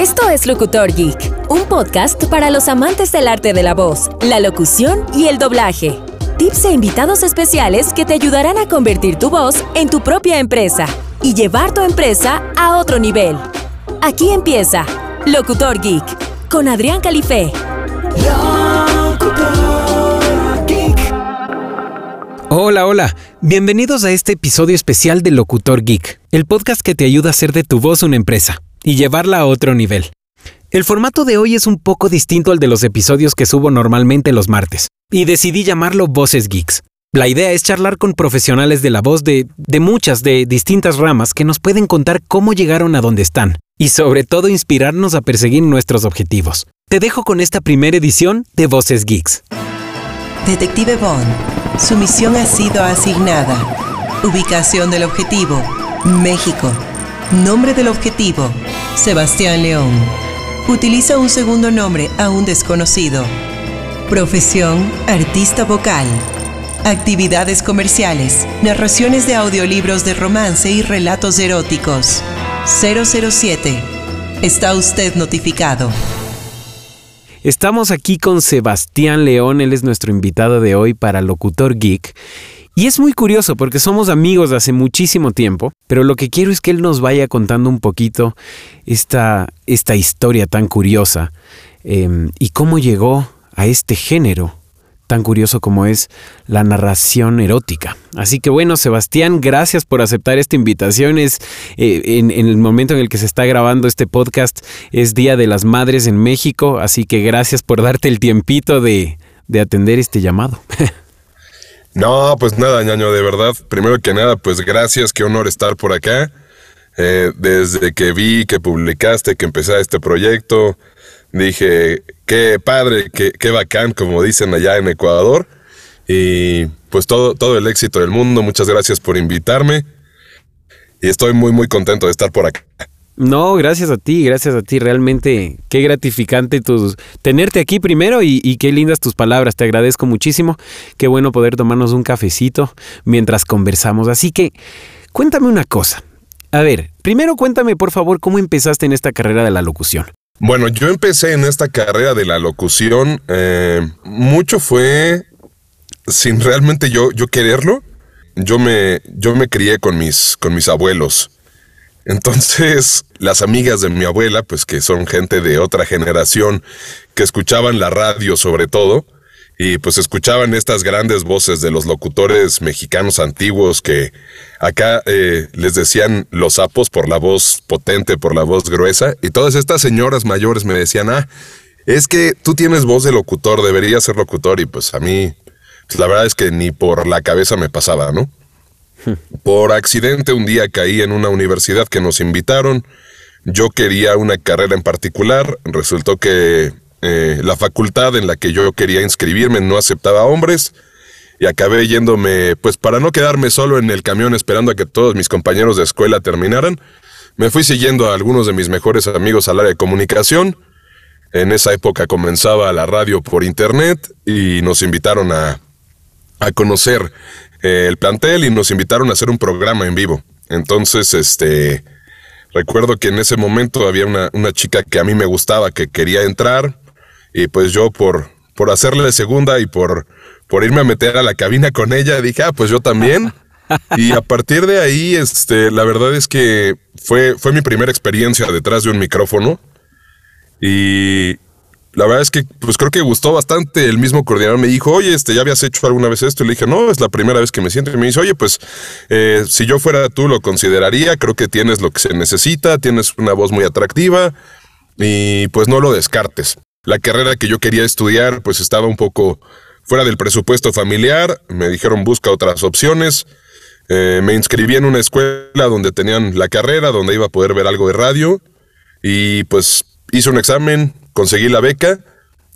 Esto es Locutor Geek, un podcast para los amantes del arte de la voz, la locución y el doblaje. Tips e invitados especiales que te ayudarán a convertir tu voz en tu propia empresa y llevar tu empresa a otro nivel. Aquí empieza Locutor Geek con Adrián Califé. Hola, hola. Bienvenidos a este episodio especial de Locutor Geek, el podcast que te ayuda a hacer de tu voz una empresa y llevarla a otro nivel. El formato de hoy es un poco distinto al de los episodios que subo normalmente los martes, y decidí llamarlo Voces Geeks. La idea es charlar con profesionales de la voz de, de muchas, de distintas ramas que nos pueden contar cómo llegaron a donde están, y sobre todo inspirarnos a perseguir nuestros objetivos. Te dejo con esta primera edición de Voces Geeks. Detective Bond, su misión ha sido asignada. Ubicación del objetivo, México. Nombre del objetivo, Sebastián León. Utiliza un segundo nombre aún desconocido. Profesión, artista vocal. Actividades comerciales, narraciones de audiolibros de romance y relatos eróticos. 007. Está usted notificado. Estamos aquí con Sebastián León, él es nuestro invitado de hoy para Locutor Geek. Y es muy curioso porque somos amigos de hace muchísimo tiempo, pero lo que quiero es que él nos vaya contando un poquito esta, esta historia tan curiosa em, y cómo llegó a este género tan curioso como es la narración erótica. Así que bueno, Sebastián, gracias por aceptar esta invitación. Es, eh, en, el momento en el que se está grabando este podcast es Día de las Madres en México, así que gracias por darte el tiempito de, atender este llamado. No, pues nada, ñaño, de verdad. Primero que nada, pues gracias, qué honor estar por acá. Eh, desde que vi que publicaste, que empecé este proyecto, dije, qué padre, qué, qué bacán, como dicen allá en Ecuador. Y pues todo, todo el éxito del mundo. Muchas gracias por invitarme. Y estoy muy, muy contento de estar por acá. No, gracias a ti, gracias a ti. Realmente qué gratificante tus, tenerte aquí primero y, qué lindas tus palabras. Te agradezco muchísimo. Qué bueno poder tomarnos un cafecito mientras conversamos. Así que cuéntame una cosa. A ver, primero cuéntame por favor cómo empezaste en esta carrera de la locución. Bueno, yo empecé en esta carrera de la locución, eh, mucho fue sin realmente yo, yo quererlo. Yo me, yo me crié con mis, con mis abuelos. Entonces, las amigas de mi abuela, pues que son gente de otra generación, que escuchaban la radio sobre todo, y pues escuchaban estas grandes voces de los locutores mexicanos antiguos que acá eh, les decían los sapos por la voz potente, por la voz gruesa, y todas estas señoras mayores me decían, ah, es que tú tienes voz de locutor, deberías ser locutor, y pues a mí, pues, la verdad es que ni por la cabeza me pasaba, ¿no? Por accidente un día caí en una universidad que nos invitaron, yo quería una carrera en particular, resultó que eh, la facultad en la que yo quería inscribirme no aceptaba hombres. Y acabé yéndome, pues para no quedarme solo en el camión esperando a que todos mis compañeros de escuela terminaran, me fui siguiendo a algunos de mis mejores amigos al área de comunicación. En esa época comenzaba la radio por internet y nos invitaron a, a conocer eh, el plantel y nos invitaron a hacer un programa en vivo. Entonces, este, recuerdo que en ese momento había una, una chica que a mí me gustaba, que quería entrar. Y pues yo por, por hacerle segunda y por, por irme a meter a la cabina con ella, dije, ah, pues yo también. y a partir de ahí, este, la verdad es que fue, fue mi primera experiencia detrás de un micrófono. Y la verdad es que, pues creo que gustó bastante. El mismo coordinador me dijo, oye, este, ¿ya habías hecho alguna vez esto? Y le dije, no, es la primera vez que me siento. Y me dice, oye, pues eh, si yo fuera tú lo consideraría. Creo que tienes lo que se necesita, tienes una voz muy atractiva y pues no lo descartes. La carrera que yo quería estudiar pues estaba un poco fuera del presupuesto familiar, me dijeron busca otras opciones, eh, me inscribí en una escuela donde tenían la carrera, donde iba a poder ver algo de radio y pues hice un examen, conseguí la beca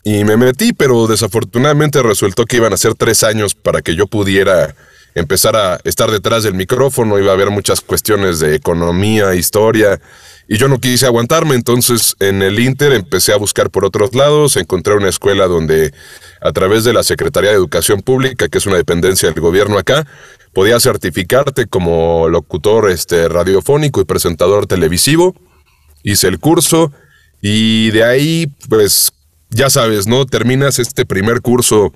y me metí, pero desafortunadamente resultó que iban a ser tres años para que yo pudiera empezar a estar detrás del micrófono, iba a haber muchas cuestiones de economía, historia, y yo no quise aguantarme, entonces en el Inter empecé a buscar por otros lados, encontré una escuela donde a través de la Secretaría de Educación Pública, que es una dependencia del gobierno acá, podía certificarte como locutor este, radiofónico y presentador televisivo. Hice el curso Y de ahí, pues, ya sabes, ¿no? Terminas este primer curso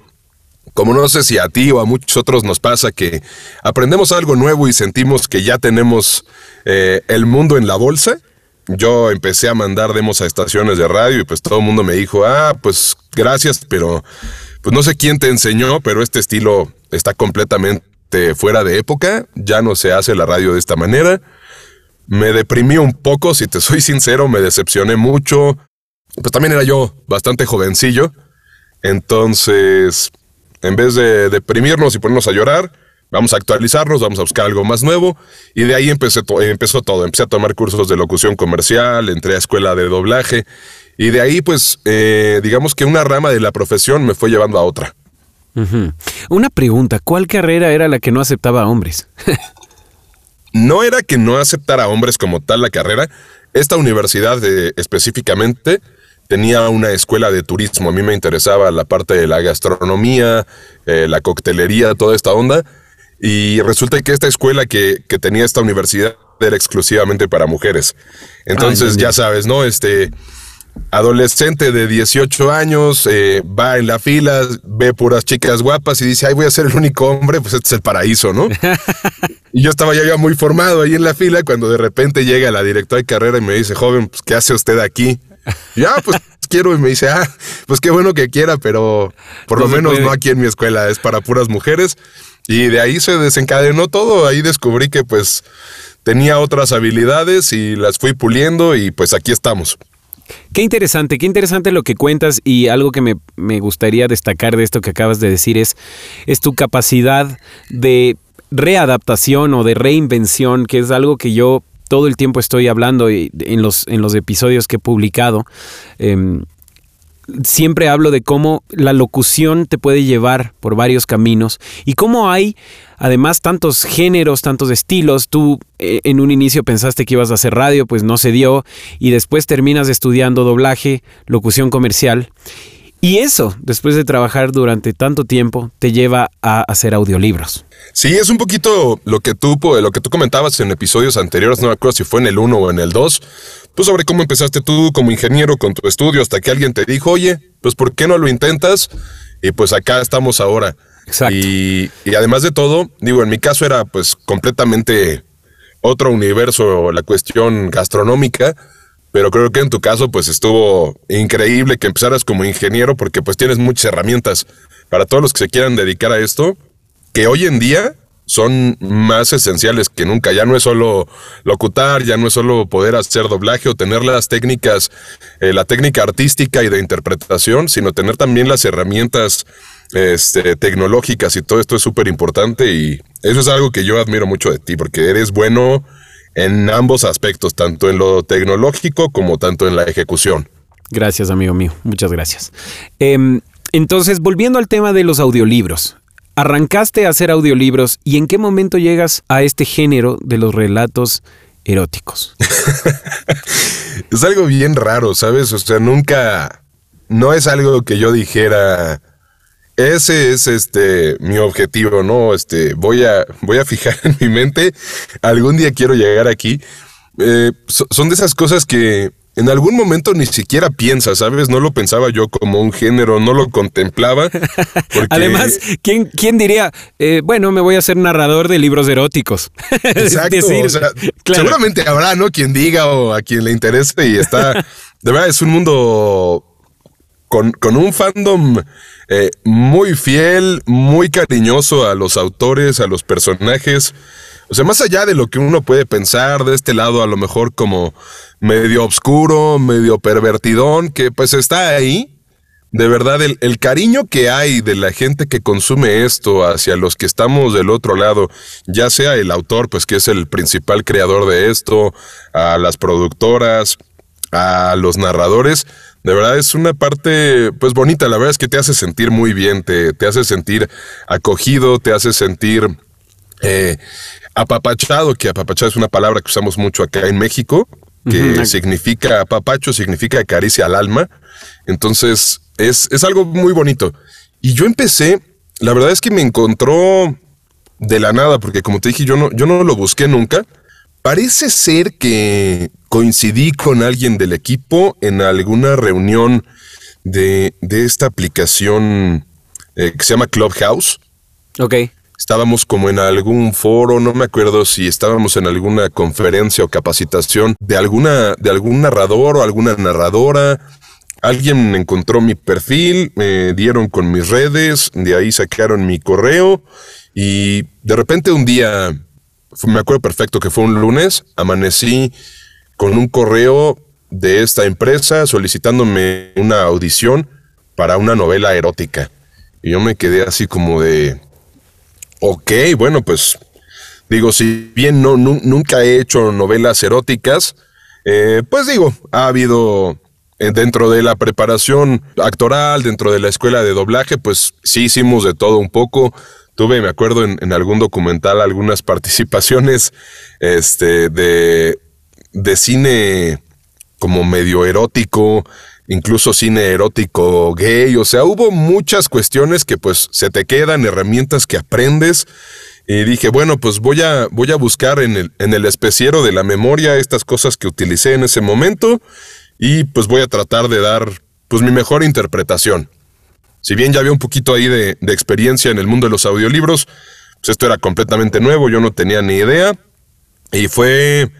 como no sé si a ti o a muchos otros nos pasa que aprendemos algo nuevo y sentimos que ya tenemos eh, el mundo en la bolsa. Yo empecé a mandar demos a estaciones de radio y pues todo el mundo me dijo, ah, pues gracias, pero pues no sé quién te enseñó, pero este estilo está completamente fuera de época, ya no se hace la radio de esta manera. Me deprimí un poco, si te soy sincero, me decepcioné mucho. Pues también era yo bastante jovencillo. Entonces, en vez de deprimirnos y ponernos a llorar, vamos a actualizarnos, vamos a buscar algo más nuevo. Y de ahí empezó todo. Empecé a tomar cursos de locución comercial, entré a escuela de doblaje. Y de ahí, pues, eh, digamos que una rama de la profesión me fue llevando a otra. Una pregunta, ¿cuál carrera era la que no aceptaba a hombres? no era que no aceptara a hombres como tal la carrera. Esta universidad eh, específicamente tenía una escuela de turismo. A mí me interesaba la parte de la gastronomía, eh, la coctelería, toda esta onda. Y resulta que esta escuela que, que tenía esta universidad era exclusivamente para mujeres. Entonces, ya sabes, ¿no? Este adolescente de 18 años eh, va en la fila, ve puras chicas guapas y dice, ay, voy a ser el único hombre, pues este es el paraíso, ¿no? y yo estaba ya muy formado ahí en la fila cuando de repente llega la directora de carrera y me dice, joven, pues, ¿qué hace usted aquí? ya, pues quiero. Y me dice, ah, pues qué bueno que quiera, pero por lo menos no aquí en mi escuela, es para puras mujeres. Y de ahí se desencadenó todo. Ahí descubrí que pues tenía otras habilidades y las fui puliendo y pues aquí estamos. Qué interesante, qué interesante lo que cuentas y algo que me, me, gustaría destacar de esto que acabas de decir es, es tu capacidad de readaptación o de reinvención, que es algo que yo todo el tiempo estoy hablando en los, en los episodios que he publicado. Em, siempre hablo de cómo la locución te puede llevar por varios caminos y cómo hay además tantos géneros, tantos estilos. Tú eh, en un inicio pensaste que ibas a hacer radio, pues no se dio y después terminas estudiando doblaje, locución comercial y eso, después de trabajar durante tanto tiempo, te lleva a hacer audiolibros. Sí, es un poquito lo que tú, lo que tú comentabas en episodios anteriores, no me acuerdo si fue en el 1 o en el 2, pues sobre cómo empezaste tú como ingeniero con tu estudio hasta que alguien te dijo, oye, pues ¿por qué no lo intentas? Y pues acá estamos ahora. Exacto. Y, y además de todo, digo, en mi caso era pues completamente otro universo la cuestión gastronómica pero creo que en tu caso pues estuvo increíble que empezaras como ingeniero porque pues tienes muchas herramientas para todos los que se quieran dedicar a esto, que hoy en día son más esenciales que nunca. Ya no es solo locutar, ya no es solo poder hacer doblaje o tener las técnicas, eh, la técnica artística y de interpretación, sino tener también las herramientas este, tecnológicas y todo esto es súper importante y eso es algo que yo admiro mucho de ti porque eres bueno en ambos aspectos, tanto en lo tecnológico como tanto en la ejecución. Gracias, amigo mío. Muchas gracias. Em, entonces, volviendo al tema de los audiolibros. Arrancaste a hacer audiolibros y en qué momento llegas a este género de los relatos eróticos? es algo bien raro, ¿sabes? O sea, nunca... No es algo que yo dijera ese es este mi objetivo, ¿no? Este, voy a, voy a fijar en mi mente. Algún día quiero llegar aquí. Eh, son de esas cosas que en algún momento ni siquiera piensas, ¿sabes? No lo pensaba yo como un género, no lo contemplaba. Además, ¿quién, quién diría, eh, bueno, me voy a ser narrador de libros eróticos? Exacto. Seguramente habrá, ¿no? Quien diga o a quien le interese y está. De verdad, es un mundo con, con un fandom eh, muy fiel, muy cariñoso a los autores, a los personajes. O sea, más allá de lo que uno puede pensar de este lado, a lo mejor como medio oscuro, medio pervertidón, que pues está ahí. De verdad, el, el, cariño que hay de la gente que consume esto hacia los que estamos del otro lado, ya sea el autor, pues que es el principal creador de esto, a las productoras, a los narradores, de verdad es una parte pues bonita, la verdad es que te hace sentir muy bien, te, te hace sentir acogido, te hace sentir eh, apapachado, que apapachado es una palabra que usamos mucho acá en México, que significa apapacho, significa caricia al alma. Entonces es, es algo muy bonito. Y yo empecé, la verdad es que me encontró de la nada, porque como te dije, yo no, yo no lo busqué nunca. Parece ser que coincidí con alguien del equipo en alguna reunión de, de esta aplicación eh, que se llama Clubhouse. Ok. Estábamos como en algún foro, no me acuerdo si estábamos en alguna conferencia o capacitación de alguna de algún narrador o alguna narradora. Alguien encontró mi perfil, me dieron con mis redes, de ahí sacaron mi correo y de repente un día, me acuerdo perfecto que fue un lunes, amanecí con un correo de esta empresa solicitándome una audición para una novela erótica. Y yo me quedé así como de, ok, bueno, pues digo, si bien no, nunca he hecho novelas eróticas, eh, pues digo, ha habido eh, dentro de la preparación actoral, dentro de la escuela de doblaje, pues sí hicimos de todo un poco. Tuve, me acuerdo, en, algún documental algunas participaciones este, de, de cine como medio erótico, incluso cine erótico gay, o sea, hubo muchas cuestiones que pues se te quedan, herramientas que aprendes. Y dije, bueno, pues voy a, voy a buscar en el, en el especiero de la memoria estas cosas que utilicé en ese momento y pues voy a tratar de dar pues mi mejor interpretación. Si bien ya había un poquito ahí de, de experiencia en el mundo de los audiolibros, pues esto era completamente nuevo, yo no tenía ni idea y fue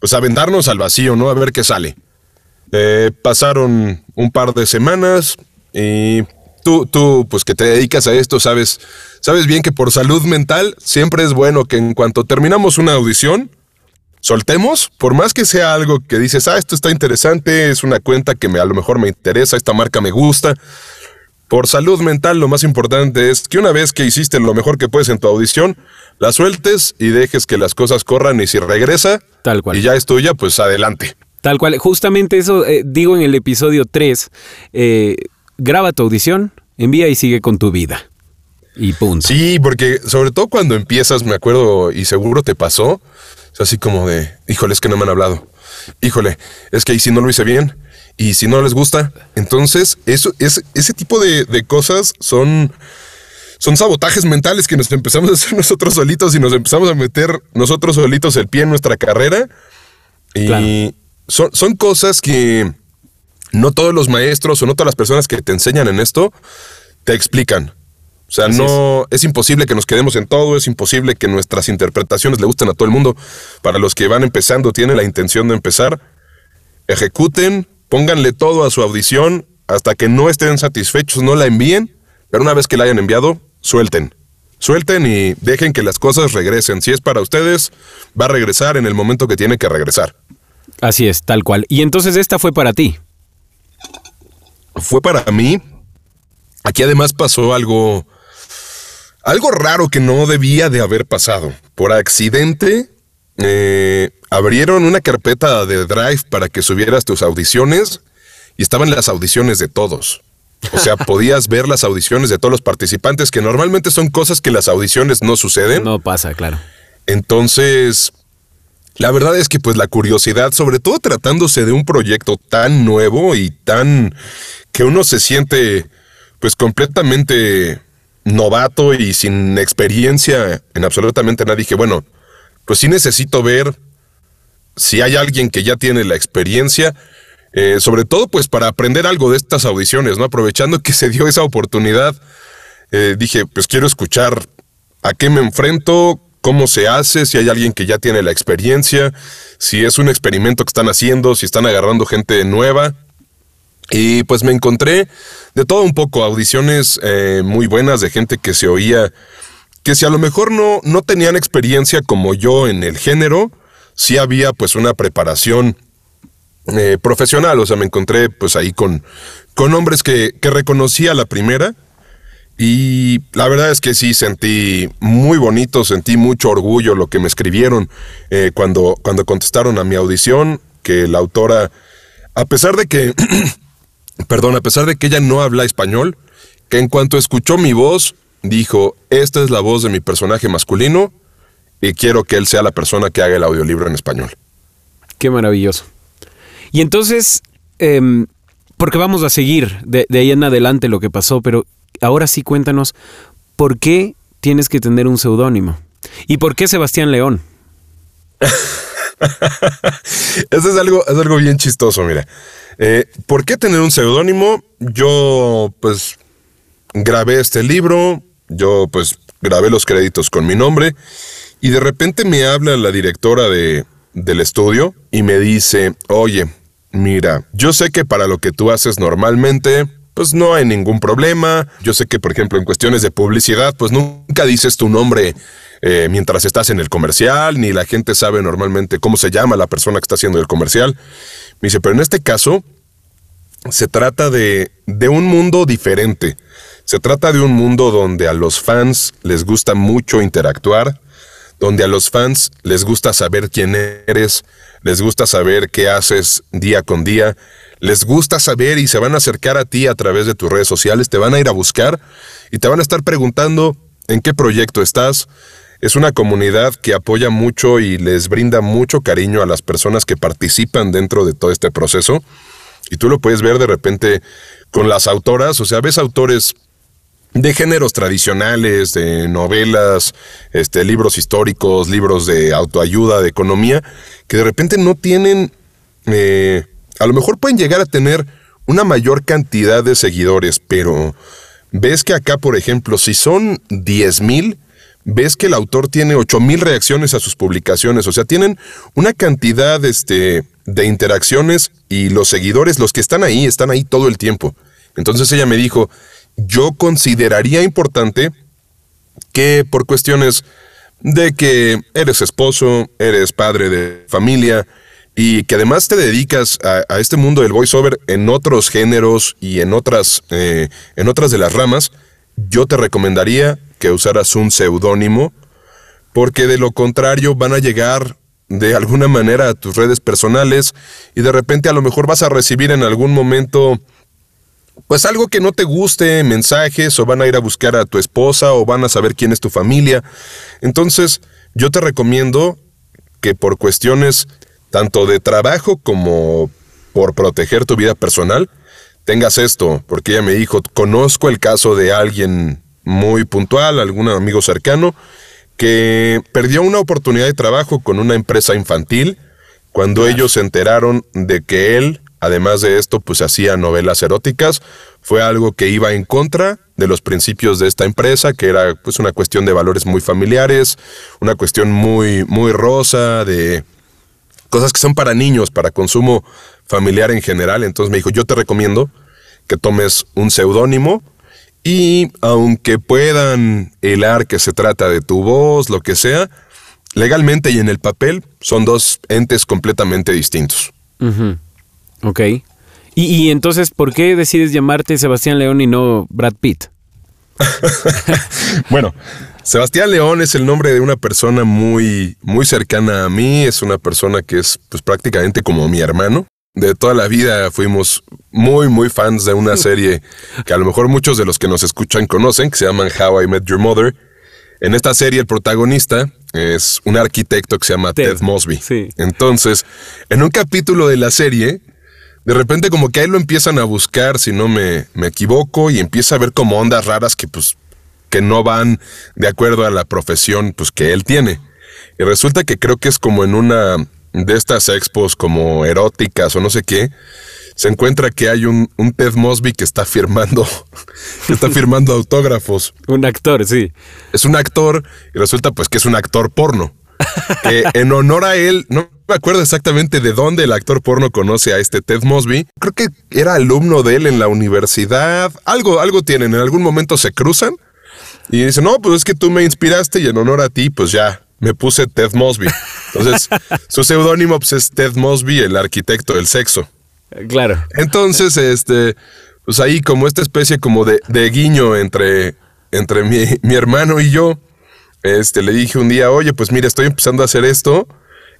pues aventarnos al vacío, ¿no? A ver qué sale. Eh, pasaron un par de semanas y tú, tú, pues que te dedicas a esto, sabes, sabes bien que por salud mental siempre es bueno que en cuanto terminamos una audición, soltemos, por más que sea algo que dices, ah, esto está interesante, es una cuenta que me, a lo mejor me interesa, esta marca me gusta. Por salud mental lo más importante es que una vez que hiciste lo mejor que puedes en tu audición, la sueltes y dejes que las cosas corran y si regresa Tal cual. y ya es tuya, pues adelante. Tal cual. Justamente eso eh, digo en el episodio 3. Eh, graba tu audición, envía y sigue con tu vida. Y punto. Sí, porque sobre todo cuando empiezas, me acuerdo, y seguro te pasó, es así como de, híjole, es que no me han hablado. Híjole, es que ahí si no lo hice bien, y si no les gusta, entonces eso, es, ese tipo de, de cosas son son sabotajes mentales que nos empezamos a hacer nosotros solitos y nos empezamos a meter nosotros solitos el pie en nuestra carrera. Y son, son cosas que no todos los maestros o no todas las personas que te enseñan en esto te explican. O sea, no es. imposible que nos quedemos en todo, es imposible que nuestras interpretaciones le gusten a todo el mundo. Para los que van empezando, tienen la intención de empezar, ejecuten, pónganle todo a su audición hasta que no estén satisfechos, no la envíen, pero una vez que la hayan enviado, suelten. Suelten y dejen que las cosas regresen. Si es para ustedes, va a regresar en el momento que tiene que regresar. Así es, tal cual. Y entonces esta fue para ti. Fue para mí. Aquí además pasó algo algo raro que no debía de haber pasado. Por accidente, eh, abrieron una carpeta de Drive para que subieras tus audiciones y estaban las audiciones de todos. O sea, podías ver las audiciones de todos los participantes, que normalmente son cosas que las audiciones no suceden. No pasa, claro. Entonces, la verdad es que pues la curiosidad, sobre todo tratándose de un proyecto tan nuevo y tan que uno se siente pues completamente novato y sin experiencia en absolutamente nada, dije, bueno, pues sí necesito ver si hay alguien que ya tiene la experiencia, eh, sobre todo pues para aprender algo de estas audiciones, ¿no? Aprovechando que se dio esa oportunidad, eh, dije, pues quiero escuchar a qué me enfrento, cómo se hace, si hay alguien que ya tiene la experiencia, si es un experimento que están haciendo, si están agarrando gente nueva. Y pues me encontré de todo un poco, audiciones eh, muy buenas de gente que se oía, que si a lo mejor no, no tenían experiencia como yo en el género, sí había pues una preparación eh, profesional, o sea, me encontré pues ahí con, con hombres que, que reconocí a la primera y la verdad es que sí, sentí muy bonito, sentí mucho orgullo lo que me escribieron eh, cuando, cuando contestaron a mi audición, que la autora, a pesar de que, perdón, a pesar de que ella no habla español, que en cuanto escuchó mi voz, dijo, esta es la voz de mi personaje masculino y quiero que él sea la persona que haga el audiolibro en español. Qué maravilloso. Y entonces, em, porque vamos a seguir de, ahí en adelante lo que pasó, pero ahora sí cuéntanos, ¿por qué tienes que tener un seudónimo? ¿Y por qué Sebastián León? Eso es algo, es algo bien chistoso, mira. Eh, ¿Por qué tener un seudónimo? Yo, pues, grabé este libro, yo, pues, grabé los créditos con mi nombre, y de repente me habla la directora de, del estudio y me dice, oye, mira, yo sé que para lo que tú haces normalmente, pues no hay ningún problema. Yo sé que, por ejemplo, en cuestiones de publicidad, pues nunca dices tu nombre eh, mientras estás en el comercial, ni la gente sabe normalmente cómo se llama la persona que está haciendo el comercial. Me dice, pero en este caso se trata de, de un mundo diferente. Se trata de un mundo donde a los fans les gusta mucho interactuar, donde a los fans les gusta saber quién eres, les gusta saber qué haces día con día, les gusta saber y se van a acercar a ti a través de tus redes sociales, te van a ir a buscar y te van a estar preguntando en qué proyecto estás. Es una comunidad que apoya mucho y les brinda mucho cariño a las personas que participan dentro de todo este proceso. Y tú lo puedes ver de repente con las autoras, o sea, ves autores de géneros tradicionales, de novelas, este, libros históricos, libros de autoayuda, de economía, que de repente no tienen, eh, a lo mejor pueden llegar a tener una mayor cantidad de seguidores, pero ves que acá, por ejemplo, si son 10 mil, ves que el autor tiene 8 mil reacciones a sus publicaciones, o sea, tienen una cantidad este, de interacciones y los seguidores, los que están ahí, están ahí todo el tiempo. Entonces ella me dijo, yo consideraría importante que por cuestiones de que eres esposo, eres padre de familia y que además te dedicas a, este mundo del voiceover en otros géneros y en otras, eh, en otras de las ramas, yo te recomendaría que usaras un seudónimo porque de lo contrario van a llegar de alguna manera a tus redes personales y de repente a lo mejor vas a recibir en algún momento pues algo que no te guste, mensajes, o van a ir a buscar a tu esposa, o van a saber quién es tu familia. Entonces, yo te recomiendo que por cuestiones tanto de trabajo como por proteger tu vida personal, tengas esto, porque ella me dijo, conozco el caso de alguien muy puntual, algún amigo cercano, que perdió una oportunidad de trabajo con una empresa infantil cuando ellos se enteraron de que él además de esto, pues hacía novelas eróticas. Fue algo que iba en contra de los principios de esta empresa, que era pues una cuestión de valores muy familiares, una cuestión muy, muy rosa, de cosas que son para niños, para consumo familiar en general. Entonces me dijo, yo te recomiendo que tomes un seudónimo y aunque puedan helar que se trata de tu voz, lo que sea, legalmente y en el papel son dos entes completamente distintos. Ok. Y, entonces, ¿por qué decides llamarte Sebastián León y no Brad Pitt? bueno, Sebastián León es el nombre de una persona muy, muy cercana a mí. Es una persona que es pues, prácticamente como mi hermano. De toda la vida fuimos muy, muy fans de una serie que a lo mejor muchos de los que nos escuchan conocen, que se llama How I Met Your Mother. En esta serie el protagonista es un arquitecto que se llama Ted, Ted Mosby. Sí. Entonces, en un capítulo de la serie, de repente como que ahí lo empiezan a buscar, si no me, me equivoco, y empieza a ver como ondas raras que pues que no van de acuerdo a la profesión pues que él tiene. Y resulta que creo que es como en una de estas expos como eróticas o no sé qué, se encuentra que hay un, un Ted Mosby que está firmando, que está firmando autógrafos. Un actor, sí. Es un actor y resulta pues que es un actor porno. Que en honor a él, no me acuerdo exactamente de dónde el actor porno conoce a este Ted Mosby. Creo que era alumno de él en la universidad. Algo, algo tienen. En algún momento se cruzan y dice, no, pues es que tú me inspiraste y en honor a ti, pues ya me puse Ted Mosby. Entonces, su seudónimo pues, es Ted Mosby, el arquitecto del sexo. Claro. Entonces, este, pues ahí como esta especie como de, de guiño entre, entre mi, mi hermano y yo, este, le dije un día, oye, pues mira, estoy empezando a hacer esto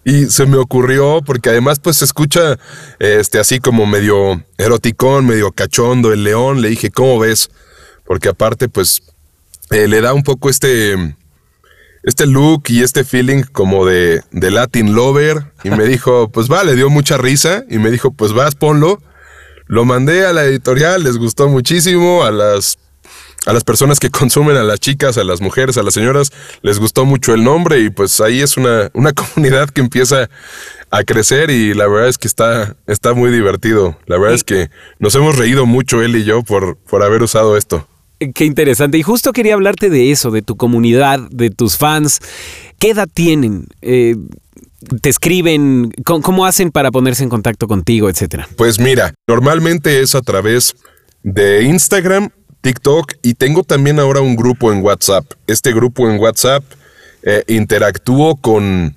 y se me ocurrió, porque además pues se escucha este, así como medio eroticón, medio cachondo el león. Le dije, ¿cómo ves? Porque aparte pues eh, le da un poco este, este look y este feeling como de, de Latin Lover. Y me dijo, pues va, le dio mucha risa y me dijo, pues vas, ponlo. Lo mandé a la editorial, les gustó muchísimo, a las a las personas que consumen, a las chicas, a las mujeres, a las señoras, les gustó mucho el nombre y pues ahí es una, una comunidad que empieza a crecer y la verdad es que está, está muy divertido. La verdad es que nos hemos reído mucho él y yo por, por haber usado esto. Qué interesante. Y justo quería hablarte de eso, de tu comunidad, de tus fans. ¿Qué edad tienen? Eh, ¿Te escriben? ¿Cómo, hacen para ponerse en contacto contigo, etcétera? Pues mira, normalmente es a través de Instagram, TikTok y tengo también ahora un grupo en WhatsApp. Este grupo en WhatsApp eh, interactúo con,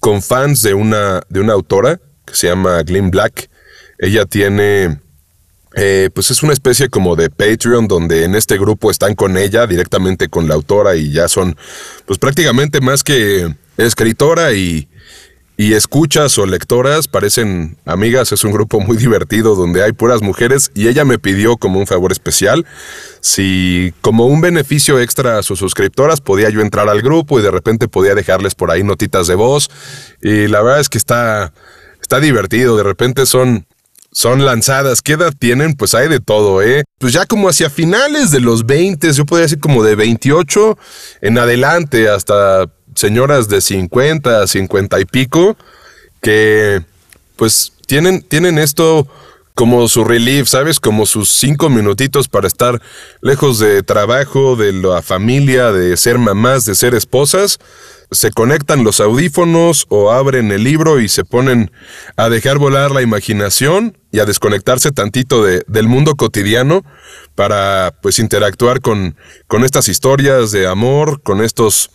con fans de una, de una autora que se llama Glenn Black. Ella tiene eh, pues es una especie como de Patreon donde en este grupo están con ella directamente con la autora y ya son pues prácticamente más que escritora y, y escuchas o lectoras, parecen amigas, es un grupo muy divertido donde hay puras mujeres y ella me pidió como un favor especial si como un beneficio extra a sus suscriptoras podía yo entrar al grupo y de repente podía dejarles por ahí notitas de voz y la verdad es que está está divertido, de repente son son lanzadas. ¿Qué edad tienen? Pues hay de todo, ¿eh? Pues ya como hacia finales de los 20, yo podría decir como de 28 en adelante, hasta señoras de 50, 50 y pico, que pues tienen, tienen esto como su relief, ¿sabes? Como sus cinco minutitos para estar lejos de trabajo, de la familia, de ser mamás, de ser esposas se conectan los audífonos o abren el libro y se ponen a dejar volar la imaginación y a desconectarse tantito de, del mundo cotidiano para pues interactuar con, con estas historias de amor, con estos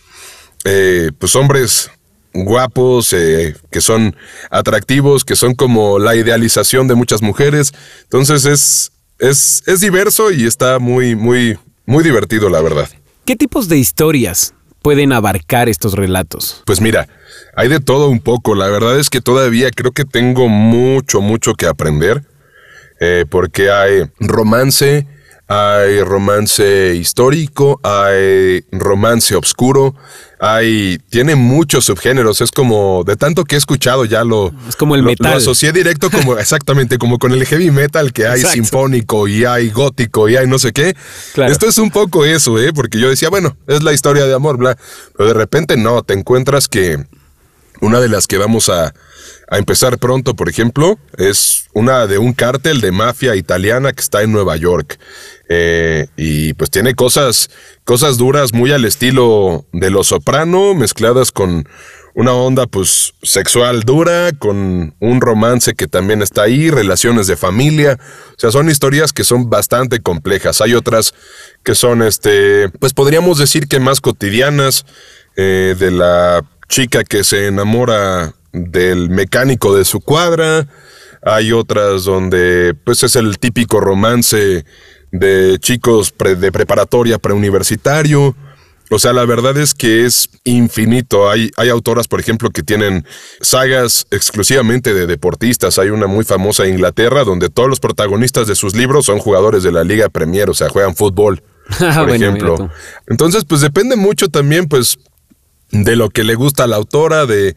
eh, pues hombres guapos, eh, que son atractivos, que son como la idealización de muchas mujeres. Entonces es, es, es diverso y está muy, muy, muy divertido, la verdad. ¿Qué tipos de historias pueden abarcar estos relatos? Pues mira, hay de todo un poco. La verdad es que todavía creo que tengo mucho, mucho que aprender. Eh, porque hay romance, hay romance histórico, hay romance oscuro, hay tiene muchos subgéneros, es como de tanto que he escuchado ya lo es como el metal. Lo asocié directo como exactamente como con el heavy metal que hay sinfónico y hay gótico y hay no sé qué. Esto es un poco eso, eh, porque yo decía, bueno, es la historia de amor, bla, pero de repente no, te encuentras que una de las que vamos a a empezar pronto, por ejemplo, es una de un cártel de mafia italiana que está en Nueva York. Eh, y pues tiene cosas, cosas duras muy al estilo de Lo Soprano, mezcladas con una onda pues sexual dura, con un romance que también está ahí, relaciones de familia. O sea, son historias que son bastante complejas. Hay otras que son, este, pues podríamos decir que más cotidianas, eh, de la chica que se enamora del mecánico de su cuadra. Hay otras donde pues es el típico romance de chicos de preparatoria preuniversitario. O sea, la verdad es que es infinito. Hay, hay autoras, por ejemplo, que tienen sagas exclusivamente de deportistas. Hay una muy famosa en Inglaterra donde todos los protagonistas de sus libros son jugadores de la Liga Premier, o sea, juegan fútbol, por ejemplo. Entonces, pues depende mucho también, pues, de lo que le gusta a la autora, de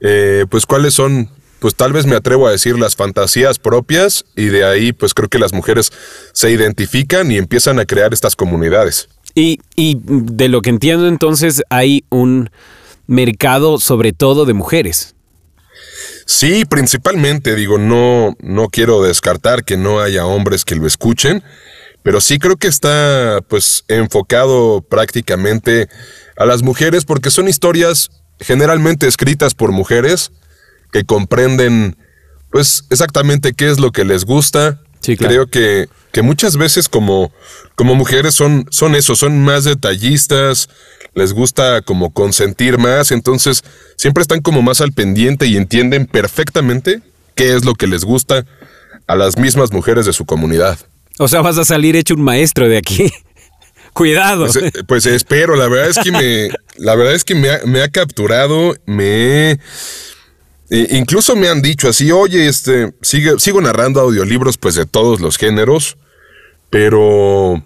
eh, pues cuáles son, pues tal vez me atrevo a decir las fantasías propias y de ahí pues creo que las mujeres se identifican y empiezan a crear estas comunidades. Y, y de lo que entiendo entonces hay un mercado sobre todo de mujeres. Sí, principalmente, digo, no, no quiero descartar que no haya hombres que lo escuchen, pero sí creo que está pues enfocado prácticamente a las mujeres porque son historias generalmente escritas por mujeres que comprenden pues exactamente qué es lo que les gusta. Creo que, que muchas veces como, como mujeres son, son eso, son más detallistas, les gusta como consentir más, entonces siempre están como más al pendiente y entienden perfectamente qué es lo que les gusta a las mismas mujeres de su comunidad. O sea, vas a salir hecho un maestro de aquí. Cuidado. Pues, eh, pues, espero, la verdad es que me, la verdad es que me ha, me ha capturado, me eh, incluso me han dicho así, oye, este, sigo narrando audiolibros pues de todos los géneros, pero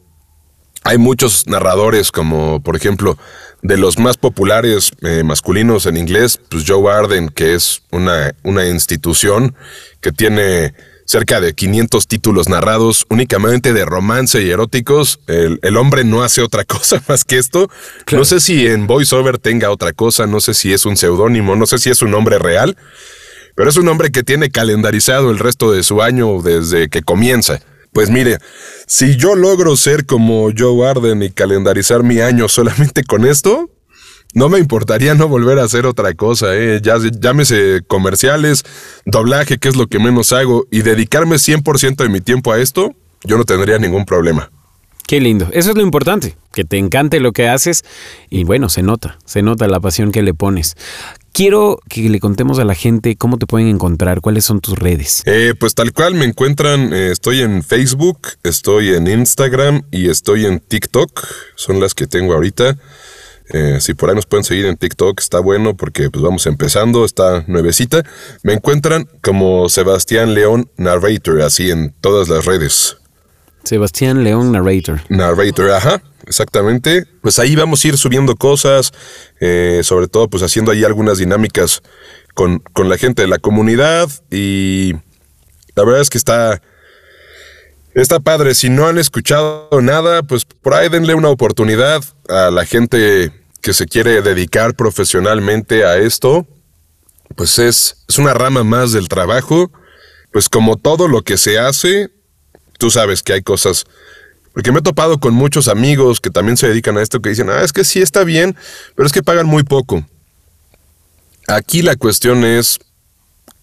hay muchos narradores como, por ejemplo, de los más populares eh, masculinos en inglés, pues Joe Arden, que es una, una institución que tiene cerca de 500 títulos narrados únicamente de romance y eróticos. El, el hombre no hace otra cosa más que esto. No sé si en VoiceOver tenga otra cosa, no sé si es un seudónimo, no sé si es un nombre real, pero es un hombre que tiene calendarizado el resto de su año desde que comienza. Pues mire, si yo logro ser como Joe Arden y calendarizar mi año solamente con esto, no me importaría no volver a hacer otra cosa, ¿eh? Ya, llámese comerciales, doblaje, que es lo que menos hago, y dedicarme 100% de mi tiempo a esto, yo no tendría ningún problema. Qué lindo. Eso es lo importante, que te encante lo que haces y bueno, se nota, se nota la pasión que le pones. Quiero que le contemos a la gente cómo te pueden encontrar, cuáles son tus redes. Eh, pues tal cual me encuentran, eh, estoy en Facebook, estoy en Instagram y estoy en TikTok, son las que tengo ahorita. Eh, si por ahí nos pueden seguir en TikTok, está bueno porque pues vamos empezando, está nuevecita. Me encuentran como Sebastián León Narrator, así en todas las redes. Sebastián León Narrator. Narrator, ajá, exactamente. Pues ahí vamos a ir subiendo cosas, eh, sobre todo pues haciendo ahí algunas dinámicas con, con la gente de la comunidad y la verdad es que está... Está padre, si no han escuchado nada, pues por ahí denle una oportunidad a la gente que se quiere dedicar profesionalmente a esto. Pues es, es una rama más del trabajo. Pues como todo lo que se hace, tú sabes que hay cosas. Porque me he topado con muchos amigos que también se dedican a esto que dicen, ah, es que sí está bien, pero es que pagan muy poco. Aquí la cuestión es,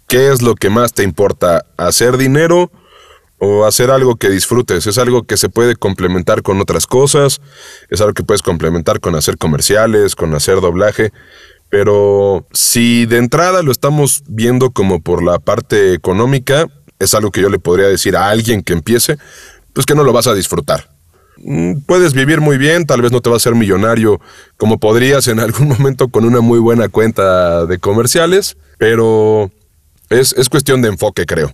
¿qué es lo que más te importa? ¿Hacer dinero o hacer algo que disfrutes? Es algo que se puede complementar con otras cosas, es algo que puedes complementar con hacer comerciales, con hacer doblaje. Pero si de entrada lo estamos viendo como por la parte económica, es algo que yo le podría decir a alguien que empiece, pues que no lo vas a disfrutar. Mm, puedes vivir muy bien, tal vez no te vas a ser millonario como podrías en algún momento con una muy buena cuenta de comerciales, pero es, es cuestión de enfoque, creo.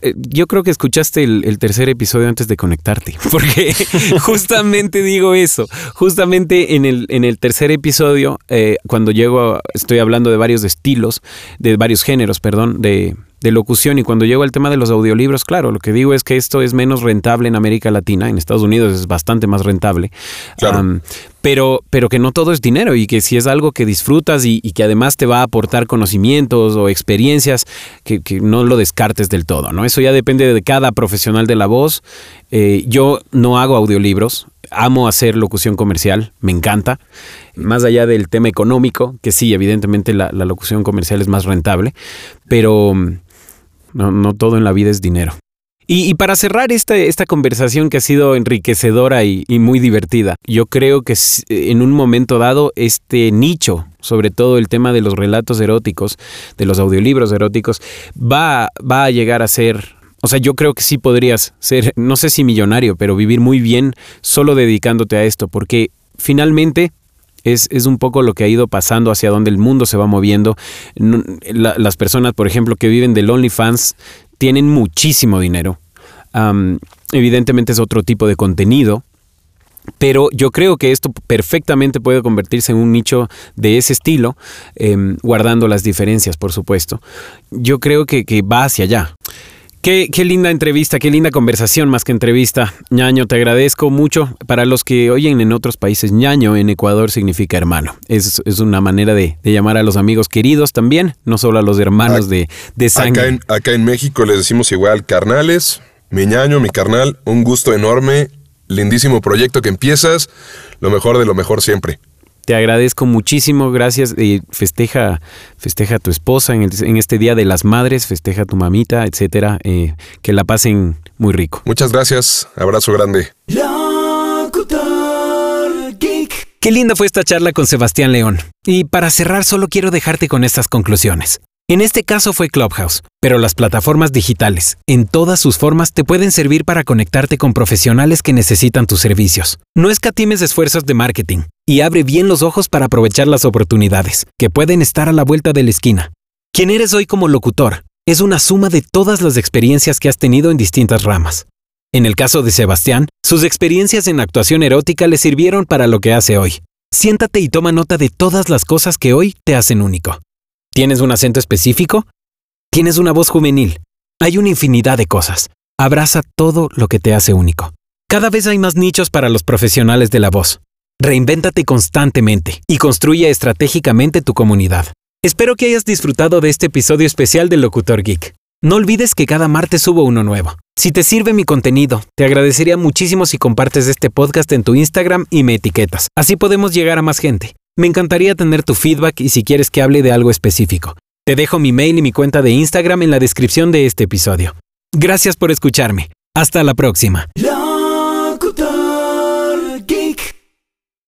Eh, yo creo que escuchaste el, tercer episodio antes de conectarte, porque justamente digo eso, justamente en el, en el tercer episodio, eh, cuando llego, estoy hablando de varios estilos, de varios géneros, perdón, de, de locución y cuando llego al tema de los audiolibros, claro, lo que digo es que esto es menos rentable en América Latina, en Estados Unidos es bastante más rentable, pero, pero que no todo es dinero y que si es algo que disfrutas y, que además te va a aportar conocimientos o experiencias, que, no lo descartes del todo, ¿no? Eso ya depende de cada profesional de la voz. Eh, yo no hago audiolibros, amo hacer locución comercial, me encanta. Más allá del tema económico, que sí, evidentemente la locución comercial es más rentable, pero no, todo en la vida es dinero. Y, para cerrar esta, esta, conversación que ha sido enriquecedora y, muy divertida, yo creo que en un momento dado este nicho, sobre todo el tema de los relatos eróticos, de los audiolibros eróticos, va, va a llegar a ser o sea, yo creo que sí podrías ser, no sé si millonario, pero vivir muy bien solo dedicándote a esto, porque finalmente es, un poco lo que ha ido pasando hacia donde el mundo se va moviendo. las personas, por ejemplo, que viven del OnlyFans tienen muchísimo dinero. evidentemente es otro tipo de contenido, pero yo creo que esto perfectamente puede convertirse en un nicho de ese estilo, em, guardando las diferencias, por supuesto. Yo creo que, que va hacia allá. Qué, linda entrevista, qué linda conversación más que entrevista. ñaño, te agradezco mucho. Para los que oyen en otros países, ñaño en Ecuador significa hermano. Es, es una manera de, llamar a los amigos queridos también, no solo a los hermanos de, de, sangre. Acá en, acá en México les decimos igual carnales, mi ñaño, mi carnal, un gusto enorme, lindísimo proyecto que empiezas, lo mejor de lo mejor siempre. Te agradezco muchísimo, gracias. y festeja, festeja a tu esposa en, este Día de las Madres, festeja a tu mamita, etcétera. Eh, que la pasen muy rico. Muchas gracias, abrazo grande. Qué linda fue esta charla con Sebastián León. Y para cerrar, solo quiero dejarte con estas conclusiones. En este caso fue Clubhouse, pero las plataformas digitales, en todas sus formas, te pueden servir para conectarte con profesionales que necesitan tus servicios. No escatimes esfuerzos de marketing y abre bien los ojos para aprovechar las oportunidades, que pueden estar a la vuelta de la esquina. Quien eres hoy como locutor es una suma de todas las experiencias que has tenido en distintas ramas. En el caso de Sebastián, sus experiencias en actuación erótica le sirvieron para lo que hace hoy. Siéntate y toma nota de todas las cosas que hoy te hacen único. ¿Tienes un acento específico? ¿Tienes una voz juvenil? Hay una infinidad de cosas. Abraza todo lo que te hace único. Cada vez hay más nichos para los profesionales de la voz. Reinvéntate constantemente y construye estratégicamente tu comunidad. Espero que hayas disfrutado de este episodio especial del Locutor Geek. No olvides que cada martes subo uno nuevo. Si te sirve mi contenido, te agradecería muchísimo si compartes este podcast en tu Instagram y me etiquetas. Así podemos llegar a más gente. Me encantaría tener tu feedback y si quieres que hable de algo específico. Te dejo mi mail y mi cuenta de Instagram en la descripción de este episodio. Gracias por escucharme. Hasta la próxima.